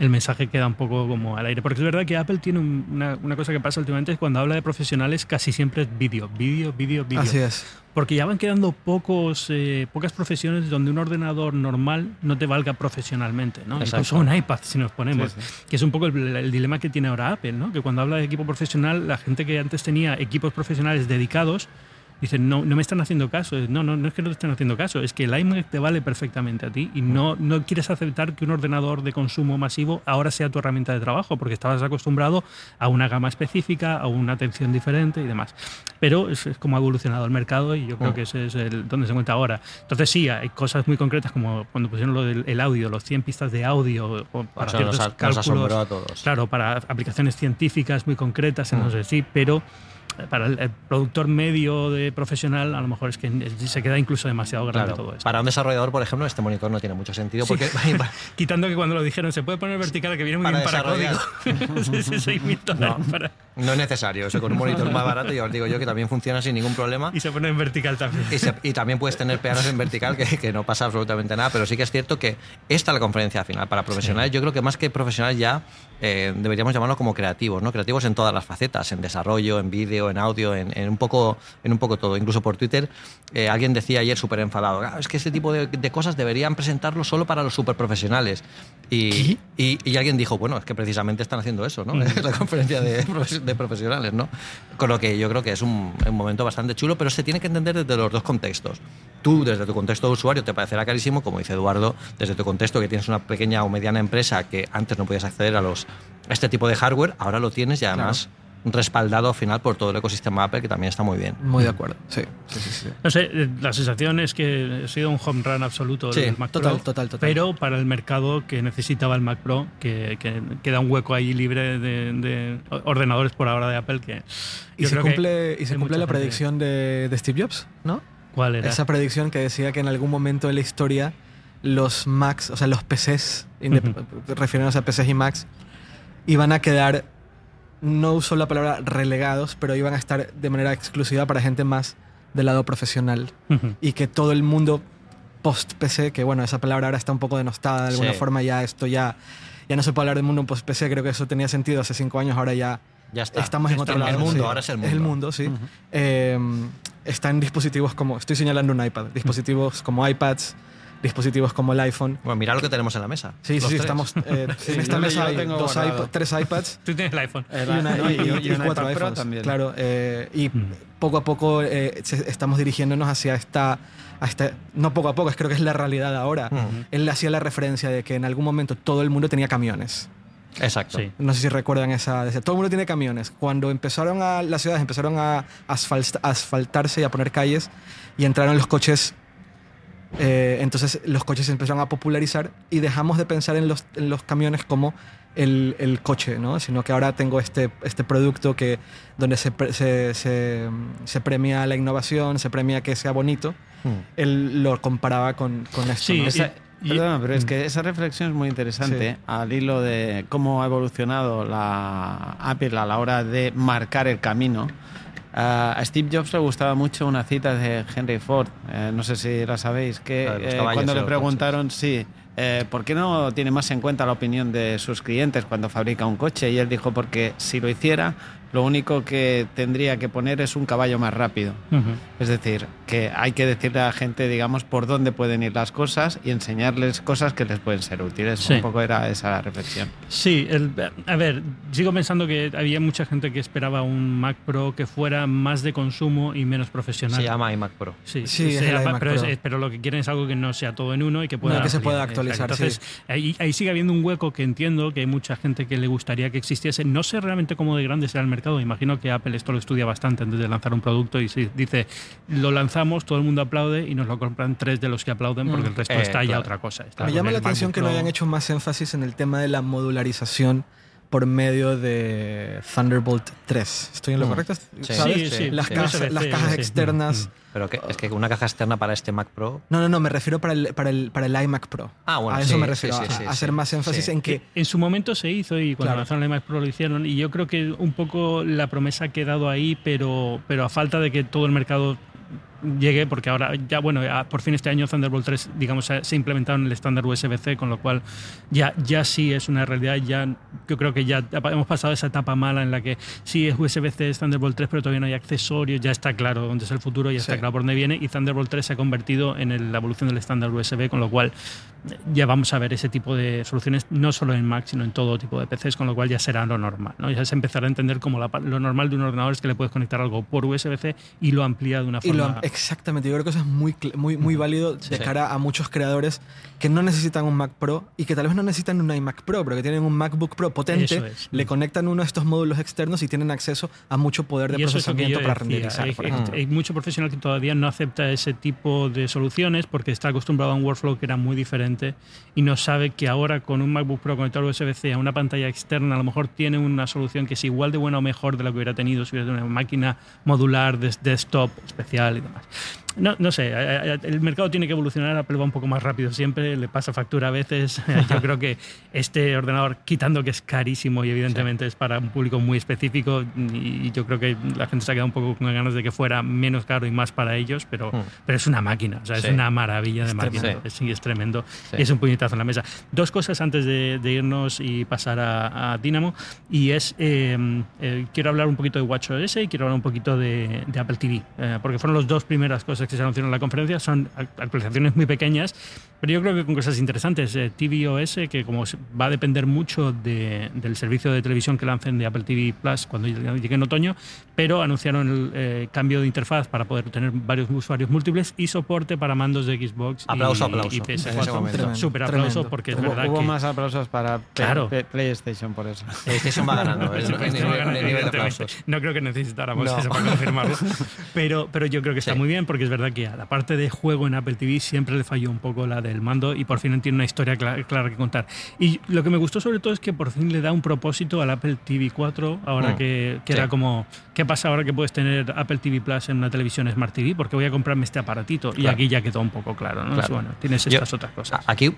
el mensaje queda un poco como al aire. Porque es verdad que Apple tiene un- una, una cosa que pasa últimamente, es cuando habla de profesionales casi siempre es vídeo, vídeo, vídeo, vídeo. Así es. Porque ya van quedando pocos, eh, pocas profesiones donde un ordenador normal no te valga profesionalmente, ¿no? Exacto. Incluso un iPad, si nos ponemos. Sí, Que es un poco el, el dilema que tiene ahora Apple, ¿no? Que cuando habla de equipo profesional, la gente que antes tenía equipos profesionales dedicados, dicen, no, no me están haciendo caso. No, no, no es que no te estén haciendo caso, es que el iMac te vale perfectamente a ti y no, no quieres aceptar que un ordenador de consumo masivo ahora sea tu herramienta de trabajo, porque estabas acostumbrado a una gama específica, a una atención diferente y demás. Pero es, es como ha evolucionado el mercado y yo creo Mm. que ese es el, donde se encuentra ahora. Entonces sí, hay cosas muy concretas como cuando pusieron lo del el audio, los 100 pistas de audio, para Eso ciertos nos, a- nos cálculos. asombró a todos. Claro, para aplicaciones científicas muy concretas, Mm. no sé si, pero para el, productor medio de profesional, a lo mejor es que se queda incluso demasiado grande Claro, todo esto. Para un desarrollador, por ejemplo, este monitor no tiene mucho sentido Sí. porque Quitando que cuando lo dijeron se puede poner vertical, que viene muy Para bien para código. sí, para- no es necesario. Eso con un monitor más barato, ya os digo yo que también funciona sin ningún problema. Y se pone en vertical también. Y, se- y también puedes tener pianos en vertical, que, que no pasa absolutamente nada, pero sí que es cierto que esta es la conferencia final para profesionales. Yo creo que más que profesionales ya eh, deberíamos llamarlo como creativos, ¿no? Creativos en todas las facetas, en desarrollo, en vídeo, en audio, en, en un, poco, en un poco todo. Incluso por Twitter eh, alguien decía ayer súper enfadado, "Ah, es que este tipo de, de cosas deberían presentarlo solo para los súper profesionales. Y, y, y alguien dijo, bueno, es que precisamente están haciendo eso, ¿no? Es la conferencia de, profes- de profesionales, ¿no? Con lo que yo creo que es un, un momento bastante chulo, pero se tiene que entender desde los dos contextos. Tú, desde tu contexto de usuario, te parecerá carísimo, como dice Eduardo, desde tu contexto que tienes una pequeña o mediana empresa que antes no podías acceder a, los, a este tipo de hardware, ahora lo tienes y además respaldado al final por todo el ecosistema Apple, que también está muy bien. Muy de acuerdo. Sí, sí, sí. sí. No sé, eh, la sensación es que ha sido un home run absoluto Sí, el Mac total, Pro, total, total. Pero para el mercado que necesitaba el Mac Pro, que, que queda un hueco ahí libre de, de ordenadores por ahora de Apple que Y se que cumple, y se cumple la predicción de, de Steve Jobs, ¿no? ¿Cuál era? Esa predicción que decía que en algún momento de la historia los Macs, o sea, los PCs, refiriéndose a PCs y Macs, iban a quedar, no uso la palabra relegados, pero iban a estar de manera exclusiva para gente más del lado profesional. Y que todo el mundo post-PC, que bueno, esa palabra ahora está un poco denostada de alguna Sí. forma, ya esto ya, ya no se puede hablar del mundo post-PC, creo que eso tenía sentido hace cinco años, ahora ya Ya está. Estamos en otro lado. el mundo, sí. ahora es el mundo. Es el mundo, sí. Eh, está en dispositivos como. Estoy señalando un iPad. Dispositivos como iPads, dispositivos como el iPhone. Bueno, mira lo que tenemos en la mesa. Sí, sí, sí, estamos. eh, Sí, en esta yo- mesa yo hay tengo dos iPod- tres iPads. Tú tienes el iPhone. El- Y, una- no, y- y- y- y y un cuatro iPad Pro iPhones. también. Claro, eh, y Mm. poco a poco eh, estamos dirigiéndonos hacia esta, a esta- No poco a poco, es creo que es la realidad ahora. Ujú. Él hacía la referencia de que en algún momento todo el mundo tenía camiones. Exacto. Sí. No sé si recuerdan esa. decía, todo el mundo tiene camiones. Cuando empezaron a. Las ciudades empezaron a asfalt- asfaltarse y a poner calles y entraron los coches. Eh, entonces los coches se empezaron a popularizar y dejamos de pensar en los, en los camiones como el, el coche, ¿no? Sino que ahora tengo este, este producto que, donde se, pre- se, se, se premia la innovación, se premia que sea bonito. Mm. Él lo comparaba con, con esto. Sí, ¿no? Esa- y- perdona, pero es Mm. que esa reflexión es muy interesante Sí. al hilo de cómo ha evolucionado la Apple a la hora de marcar el camino. A Steve Jobs le gustaba mucho una cita de Henry Ford, eh, no sé si la sabéis, que La eh, cuando le preguntaron, sí, eh, ¿por qué no tiene más en cuenta la opinión de sus clientes cuando fabrica un coche? Y él dijo, porque si lo hiciera, lo único que tendría que poner es un caballo más rápido. Es decir, que hay que decirle a la gente, digamos, por dónde pueden ir las cosas y enseñarles cosas que les pueden ser útiles. Sí. Un poco era esa la reflexión. Sí, el- a ver, sigo pensando que había mucha gente que esperaba un Mac Pro que fuera más de consumo y menos profesional. Se llama iMac Pro. Sí, Sí, se es el llama- iMac pero, es- Pro. es- pero lo que quieren es algo que no sea todo en uno y que pueda, No, que se pueda actualizar, Entonces, ahí, ahí sigue habiendo un hueco que entiendo que hay mucha gente que le gustaría que existiese. No sé realmente cómo de grande será el mercado. Imagino que Apple esto lo estudia bastante antes de lanzar un producto y si dice, lo lanzamos, todo el mundo aplaude y nos lo compran tres de los que aplauden porque el resto Eh, está ya claro. otra cosa. Está Me llama la atención que no hayan hecho más énfasis en el tema de la modularización por medio de Thunderbolt 3. ¿Estoy en lo Mm. correcto? Sí, ¿Sabes? sí, sí, las, sí. cajas, las cajas sí. externas. Pero que, es que una caja externa para este Mac Pro. No, no, no, me refiero para el, para el, para el iMac Pro. Ah, bueno, a eso sí, me refiero, sí, sí, a- sí, a, hacer sí. más énfasis Sí. en que... En su momento se hizo y cuando Claro. lanzaron el iMac Pro lo hicieron y yo creo que un poco la promesa ha quedado ahí, pero, pero a falta de que todo el mercado llegue, porque ahora ya, bueno, ya por fin este año Thunderbolt 3, digamos, se se ha implementado en el estándar USB-C, con lo cual ya, ya sí es una realidad, ya yo creo que ya hemos pasado esa etapa mala en la que sí es USB-C, es Thunderbolt 3, pero todavía no hay accesorios, ya está claro dónde es el futuro, ya está Sí. claro por dónde viene, y Thunderbolt 3 se ha convertido en el- la evolución del estándar USB, con lo cual ya vamos a ver ese tipo de soluciones no solo en Mac, sino en todo tipo de PCs, con lo cual ya será lo normal. ¿no? Ya se empezará a entender como la lo normal de un ordenador es que le puedes conectar algo por USB-C y lo amplía de una Y forma... lo, exactamente, yo creo que eso es muy, muy, muy válido de Sí. cara a muchos creadores que no necesitan un Mac Pro y que tal vez no necesitan un iMac Pro, pero que tienen un MacBook Pro potente, es. le conectan uno de estos módulos externos y tienen acceso a mucho poder de Y procesamiento para decía, renderizar. Hay, por hay- ejemplo. hay mucho profesional que todavía no acepta ese tipo de soluciones porque está acostumbrado a un workflow que era muy diferente y no sabe que ahora con un MacBook Pro conectado a USB-C a una pantalla externa a lo mejor tiene una solución que es igual de buena o mejor de lo que hubiera tenido si hubiera tenido una máquina modular de desktop especial y demás. No, no sé, el mercado tiene que evolucionar, Apple va un poco más rápido siempre, le pasa factura a veces. Yo creo que este ordenador, quitando que es carísimo y evidentemente es para un público muy específico, y yo creo que la gente se ha quedado un poco con ganas de que fuera menos caro y más para ellos, pero, Mm. pero es una máquina, o sea, es una maravilla de Es máquina, tremendo. es, sí, es tremendo, Sí. y es un puñetazo en la mesa. Dos cosas antes de, de irnos y pasar a, a Dynamo, y es, eh, eh, quiero hablar un poquito de WatchOS y quiero hablar un poquito de, de Apple TV, eh, porque fueron las dos primeras cosas que se anunciaron en la conferencia, son ac- actualizaciones muy pequeñas, pero yo creo que con cosas interesantes. Eh, tvOS, que como va a depender mucho de- del servicio de televisión que lancen de Apple TV Plus cuando llegue en otoño, pero anunciaron el eh, cambio de interfaz para poder tener varios usuarios múltiples y soporte para mandos de Xbox y- Aplauso, aplauso, y en ese PS4. momento. Tremendo, Súper aplauso tremendo. porque es Hubo, verdad hubo que... más aplausos para Claro. PlayStation por eso. PlayStation va ganando. el- el- el- el nivel de Evidentemente. aplausos. No creo que necesitáramos No. eso para confirmarlo. Pero, pero yo creo que está Sí. muy bien porque es verdad que a la parte de juego en Apple TV siempre le falló un poco la del mando y por fin tiene una historia cla- clara, que contar. Y lo que me gustó sobre todo es que por fin le da un propósito al Apple TV 4, ahora Mm. que, que Sí. era como, ¿qué pasa ahora que puedes tener Apple TV Plus en una televisión Smart TV? Porque voy a comprarme este aparatito. Y Claro. aquí ya quedó un poco claro, ¿no? Claro. Bueno, tienes Yo- estas otras cosas. Aquí,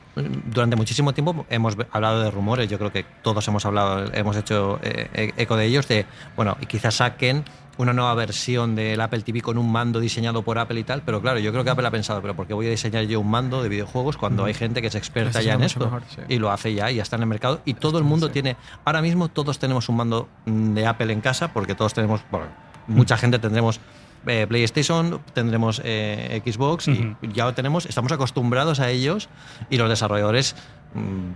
durante muchísimo tiempo, hemos hablado de rumores, yo creo que todos hemos hablado, hemos hecho eh, e- eco de ellos, de, bueno, y quizás saquen una nueva versión del Apple TV con un mando diseñado por Apple y tal, pero claro, yo creo que Apple ha pensado, pero ¿por qué voy a diseñar yo un mando de videojuegos cuando hay gente que es experta ya en esto? mucho mejor, sí. Y lo hace ya y ya está en el mercado. Y todo el mundo tiene, ahora mismo todos tenemos un mando mm, de Apple en casa, porque todos tenemos, bueno, mucha gente tendremos eh, PlayStation, tendremos eh, Xbox y ya lo tenemos, estamos acostumbrados a ellos y los desarrolladores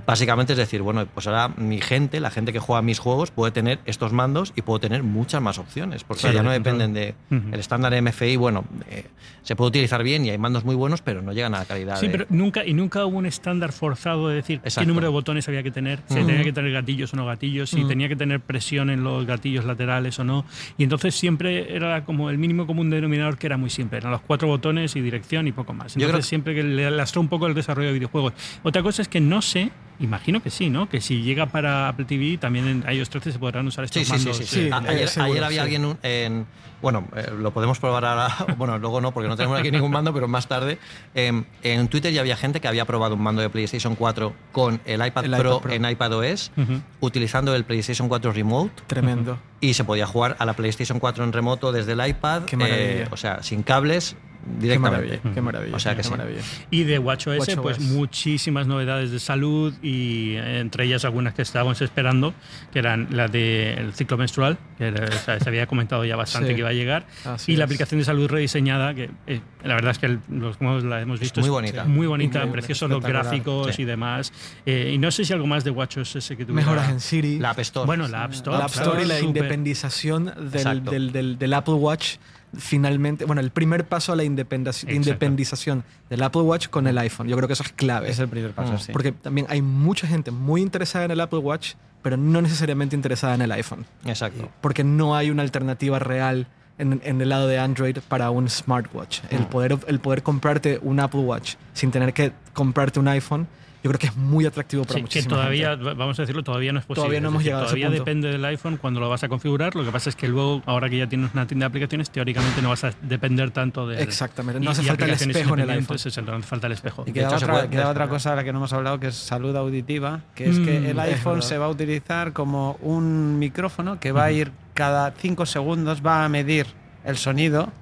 básicamente es decir, bueno, pues ahora mi gente, la gente que juega mis juegos puede tener estos mandos y puedo tener muchas más opciones, porque Sí, ya no dependen de Ujú. el estándar MFI, bueno, eh, se puede utilizar bien y hay mandos muy buenos, pero no llegan a la calidad Sí, de- pero nunca, y nunca hubo un estándar forzado de decir qué número de botones había que tener, si tenía que tener gatillos o no gatillos, si tenía que tener presión en los gatillos laterales o no. Y entonces siempre era como el mínimo común denominador que era muy simple. Eran los cuatro botones y dirección y poco más. Yo Entonces creo- siempre que le lastró un poco el desarrollo de videojuegos. Otra cosa es que no sé, imagino que sí, ¿no? Que si llega para Apple TV, también en iOS 13 se podrán usar estos Sí, sí, sí, mandos. sí, sí. sí. Ayer, seguro, ayer había sí. alguien un- en. Bueno, eh, lo podemos probar ahora. Bueno, luego no, porque no tenemos aquí ningún mando, pero más tarde. eh, en Twitter ya había gente que había probado un mando de PlayStation 4 con el iPad, El Pro, iPad Pro. en iPadOS, Ujú. utilizando el PlayStation 4 Remote. Tremendo. Y se podía jugar a la PlayStation 4 en remoto desde el iPad. Qué maravilla. eh, o sea, sin cables. Qué directamente. maravilla, qué maravilla. O sea que qué sí. maravilla. Y de WatchOS, WatchOS. pues muchísimas novedades de salud y entre ellas algunas que estábamos esperando, que eran la del ciclo menstrual, que era- o sea, se había comentado ya bastante Sí. que iba a llegar, Así y la es. aplicación de salud rediseñada, que eh, la verdad es que el- los modos la hemos visto. muy es bonita. Muy bonita, preciosos los gráficos Sí. y demás. Eh, y no sé si algo más de WatchOS que tuviera. Mejoras en Siri. La App Store. Bueno, la App Store. la App claro, Store y la súper- independización del, del, del- del Apple Watch finalmente, bueno, el primer paso a la independización del Apple Watch con el iPhone. Yo creo que eso es clave. Es el primer paso, Mm. sí. Porque también hay mucha gente muy interesada en el Apple Watch, pero no necesariamente interesada en el iPhone. Exacto. Porque no hay una alternativa real en, en el lado de Android para un smartwatch. El, Mm. poder, el poder comprarte un Apple Watch sin tener que comprarte un iPhone, yo creo que es muy atractivo para Sí, que muchísima todavía, gente. vamos a decirlo, todavía no es posible. Todavía no Es hemos decir, llegado a ese Todavía punto. depende del iPhone cuando lo vas a configurar. Lo que pasa es que luego, ahora que ya tienes una tienda de aplicaciones, teóricamente no vas a depender tanto de. Exactamente, no hace falta el espejo en el iPhone. No hace falta el espejo. Y queda, otra, puede- queda otra cosa de la que no hemos hablado, que es salud auditiva, que es que Mm, el es iPhone se va a utilizar como un micrófono que va a ir cada 5 segundos, va a medir el sonido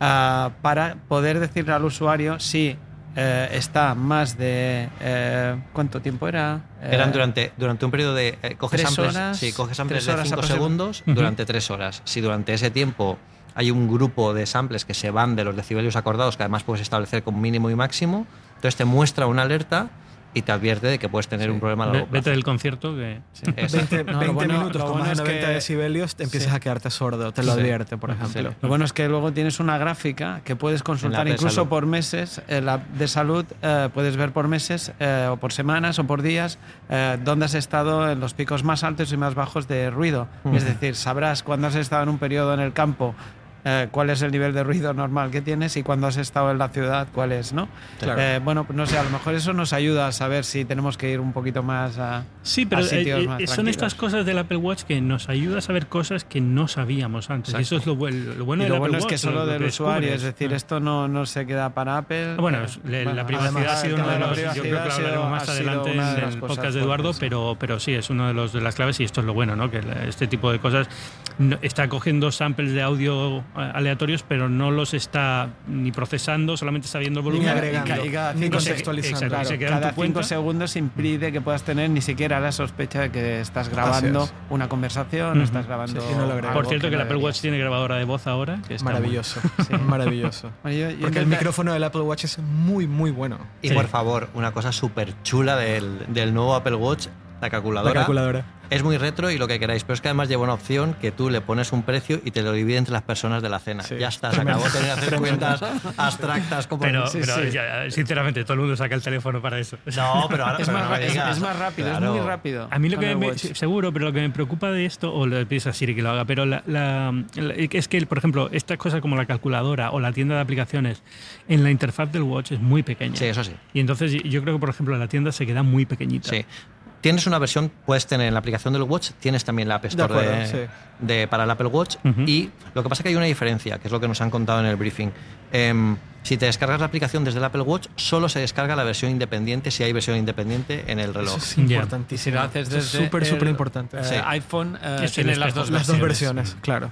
ah, para poder decirle al usuario si eh, está más de... eh, ¿Cuánto tiempo era? Eh, Eran durante, durante un periodo de. eh, coges tres samples, horas, sí, coges samples de horas 5 aproxima- segundos durante 3 horas. Si durante ese tiempo hay un grupo de samples que se van de los decibelios acordados, que además puedes establecer con mínimo y máximo, entonces te muestra una alerta y te advierte de que puedes tener un problema a largo Vete plazo. del concierto que. Exacto. 20, No, lo 20 bueno- minutos con bueno más de es 90 que- decibelios te empiezas Sí. a quedarte sordo, te lo Sí. advierte, por ejemplo. Sí. Lo bueno es que luego tienes una gráfica que puedes consultar incluso por meses. En la app de salud eh, puedes ver por meses eh, o por semanas o por días eh, dónde has estado en los picos más altos y más bajos de ruido. Es decir, sabrás cuándo has estado en un periodo en el campo. Eh, cuál es el nivel de ruido normal que tienes y cuando has estado en la ciudad cuál es, ¿no? Claro. Eh, bueno, pues no sé, a lo mejor eso nos ayuda a saber si tenemos que ir un poquito más a... Sí, pero a sitios eh, más eh, son tranquilos. estas cosas del Apple Watch que nos ayuda a saber cosas que no sabíamos antes. Y eso es lo, buen- lo bueno y del lo Apple bueno es que solo lo- lo del usuario, es decir, Ah. esto no, no se queda para Apple. Bueno, Eh, le- bueno, la privacidad además, ha sido uno de los. Yo creo que privacidad lo hablaremos más adelante en las el podcast de Eduardo, pero, pero sí, es uno de, los, de las claves y esto es lo bueno, ¿no? Que este tipo de cosas está cogiendo samples de audio eh, aleatorios, pero no los está ni procesando, solamente está viendo el Ni volumen. agregando, Y ca- y cada ni cinco se- contextualizando. exacto, Claro, se cada cuenta. cinco segundos impide que puedas tener ni siquiera la sospecha de que estás grabando es. una conversación Ujú. estás grabando. Sí, no. Por cierto, que el no Apple Watch tiene grabadora de voz ahora. Que está muy- Maravilloso, maravilloso. Bueno, yo- yo Porque el micrófono del Apple Watch es muy, muy bueno. Y Sí. por favor, una cosa súper chula del, del nuevo Apple Watch, la calculadora. La calculadora. Es muy retro y lo que queráis, pero es que además lleva una opción que tú le pones un precio y te lo divide entre las personas de la cena. Sí. Ya está, se acabó tener que hacer cuentas abstractas como Pero, Sí, pero sí. ya, sinceramente, todo el mundo saca el teléfono para eso. No, pero ahora Es pero más, no es, es más rápido, Claro. es muy rápido. A mí lo que me, seguro, pero lo que me preocupa de esto, o le pides a Siri que lo haga, pero la, la- la- es que, por ejemplo, estas cosas como la calculadora o la tienda de aplicaciones en la interfaz del Watch es muy pequeña. Sí, eso sí. Y entonces yo creo que, por ejemplo, la tienda se queda muy pequeñita. Sí. Tienes una versión, puedes tener en la aplicación del Watch, tienes también la App Store acuerdo, de- sí. de- para el Apple Watch. Y lo que pasa es que hay una diferencia, que es lo que nos han contado en el briefing. Em, si te descargas la aplicación desde el Apple Watch, solo se descarga la versión independiente, si hay versión independiente en el reloj. Eso es Ya. Y si importantísimo. lo haces desde súper, súper importante. eh, Sí. iPhone eh, tiene las dos Las dos versiones. claro.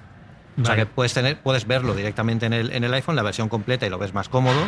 O sea que puedes tener, puedes verlo directamente en el, en el iPhone, la versión completa y lo ves más cómodo.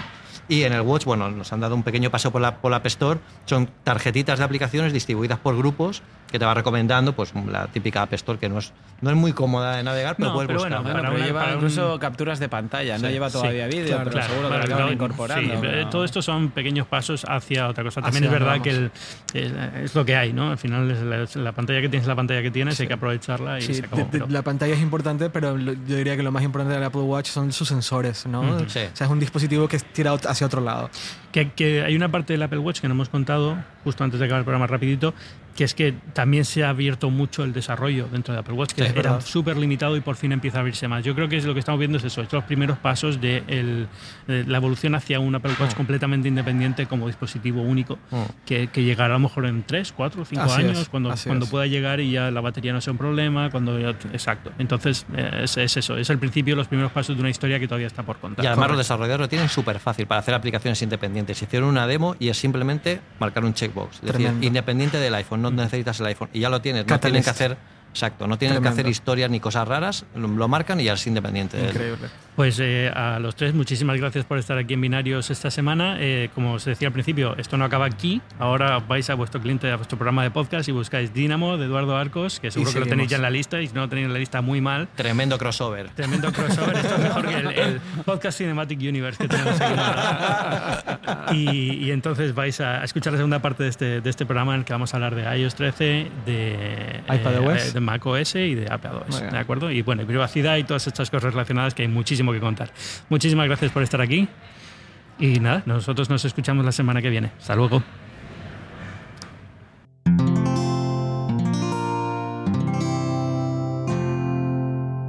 Y en el Watch, bueno, nos han dado un pequeño paseo por la, por la App Store. Son tarjetitas de aplicaciones distribuidas por grupos que te va recomendando, pues la típica App Store que no es, no es muy cómoda de navegar, pero No, puedes pero buscar. bueno, pero una- lleva para un- incluso capturas de pantalla, no Sí. lleva Sí. todavía vídeo, Claro, pero Claro, seguro que lo acaban no, incorporando. sí, pero- eh, todo esto son pequeños pasos hacia otra cosa. También Hacia es verdad que el- el- es lo que hay, ¿no? Al final es la, es la pantalla que tienes, es la pantalla que tienes, hay que aprovecharla y Sí, se acabó. de- de- pero- la pantalla es importante, pero lo- yo diría que lo más importante del Apple Watch son sus sensores, ¿no? Ujú. Sí. O sea, es un dispositivo que tira ot- hacia otro lado. Que, hay una parte del Apple Watch que no hemos contado justo antes de acabar el programa rapidito, que es que también se ha abierto mucho el desarrollo dentro de Apple Watch, que Sí, era súper limitado y por fin empieza a abrirse más. Yo creo que es lo que estamos viendo es eso, es los primeros pasos de, el- de la evolución hacia un Apple Watch Mm. completamente independiente como dispositivo único, Mm. que, que llegará a lo mejor en 3, 4, 5 Así años, es, cuando, así cuando es. pueda llegar y ya la batería no sea un problema, cuando ya- exacto. Entonces eh, es, es eso, es el principio, los primeros pasos de una historia que todavía está por contar. Y además los desarrolladores lo tienen súper fácil para hacer aplicaciones independientes. Hicieron una demo y es simplemente marcar un checkbox. Es decir, independiente del iPhone, no necesitas el iPhone. Y ya lo tienes. No Catalyst. que hacer Exacto, no tienen que Tremendo. hacer historias ni cosas raras, lo, lo marcan y ya es independiente. Increíble. Pues eh, a los tres, muchísimas gracias por estar aquí en Binarios esta semana. Eh, como os decía al principio, esto no acaba aquí. Ahora vais a vuestro cliente, a vuestro programa de podcast y buscáis Dínamo de Eduardo Arcos, que seguro que lo tenéis ya en la lista y si no lo tenéis en la lista, muy mal. Tremendo crossover. Tremendo crossover. Esto es mejor que el, el Podcast Cinematic Universe que tenemos aquí. Y, y entonces vais a escuchar la segunda parte de este, de este programa en el que vamos a hablar de iOS 13, de, iPadOS. eh, de macOS y de iPadOS. Muy bien. ¿De acuerdo? Y bueno, y privacidad y todas estas cosas relacionadas que hay muchísimo que contar. Muchísimas gracias por estar aquí. Y nada, nosotros nos escuchamos la semana que viene. Hasta luego.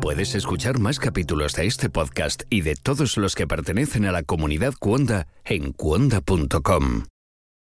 Puedes escuchar más capítulos de este podcast y de todos los que pertenecen a la comunidad Cuonda en cuonda.com.